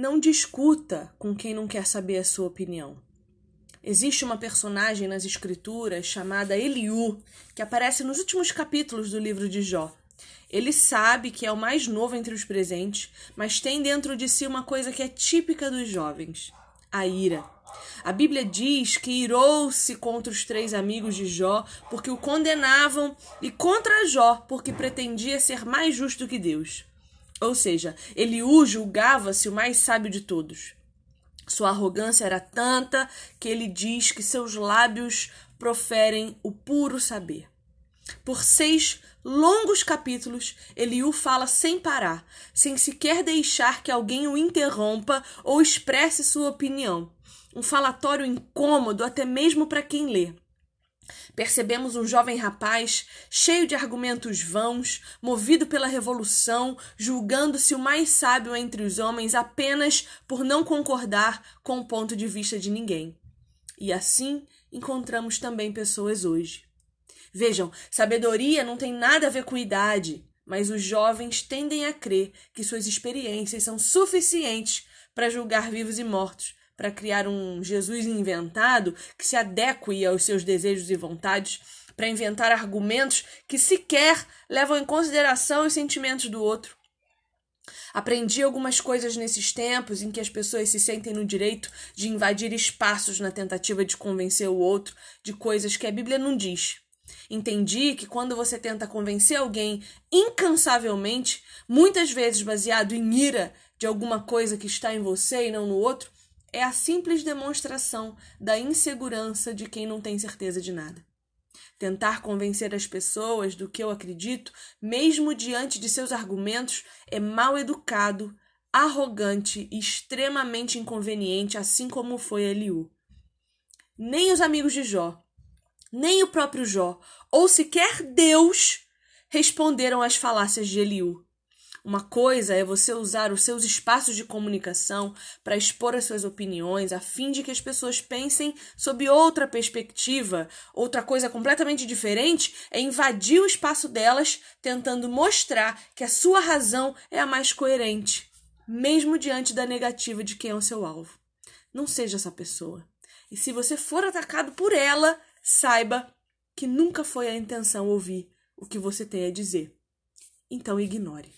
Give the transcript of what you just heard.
Não discuta com quem não quer saber a sua opinião. Existe uma personagem nas escrituras chamada Eliú, que aparece nos últimos capítulos do livro de Jó. Ele sabe que é o mais novo entre os presentes, mas tem dentro de si uma coisa que é típica dos jovens: a ira. A Bíblia diz que irou-se contra os três amigos de Jó porque o condenavam e contra Jó porque pretendia ser mais justo que Deus. Ou seja, Eliú julgava-se o mais sábio de todos. Sua arrogância era tanta que ele diz que seus lábios proferem o puro saber. Por seis longos capítulos, Eliú fala sem parar, sem sequer deixar que alguém o interrompa ou expresse sua opinião. Um falatório incômodo até mesmo para quem lê. Percebemos um jovem rapaz cheio de argumentos vãos, movido pela revolução, julgando-se o mais sábio entre os homens apenas por não concordar com o ponto de vista de ninguém. E assim encontramos também pessoas hoje. Vejam, sabedoria não tem nada a ver com idade, mas os jovens tendem a crer que suas experiências são suficientes para julgar vivos e mortos, para criar um Jesus inventado que se adeque aos seus desejos e vontades, para inventar argumentos que sequer levam em consideração os sentimentos do outro. Aprendi algumas coisas nesses tempos em que as pessoas se sentem no direito de invadir espaços na tentativa de convencer o outro de coisas que a Bíblia não diz. Entendi que quando você tenta convencer alguém incansavelmente, muitas vezes baseado em ira de alguma coisa que está em você e não no outro, é a simples demonstração da insegurança de quem não tem certeza de nada. Tentar convencer as pessoas do que eu acredito, mesmo diante de seus argumentos, é mal educado, arrogante e extremamente inconveniente, assim como foi Eliú. Nem os amigos de Jó, nem o próprio Jó, ou sequer Deus, responderam às falácias de Eliú. Uma coisa é você usar os seus espaços de comunicação para expor as suas opiniões, a fim de que as pessoas pensem sob outra perspectiva. Outra coisa completamente diferente é invadir o espaço delas, tentando mostrar que a sua razão é a mais coerente, mesmo diante da negativa de quem é o seu alvo. Não seja essa pessoa. E se você for atacado por ela, saiba que nunca foi a intenção ouvir o que você tem a dizer. Então ignore.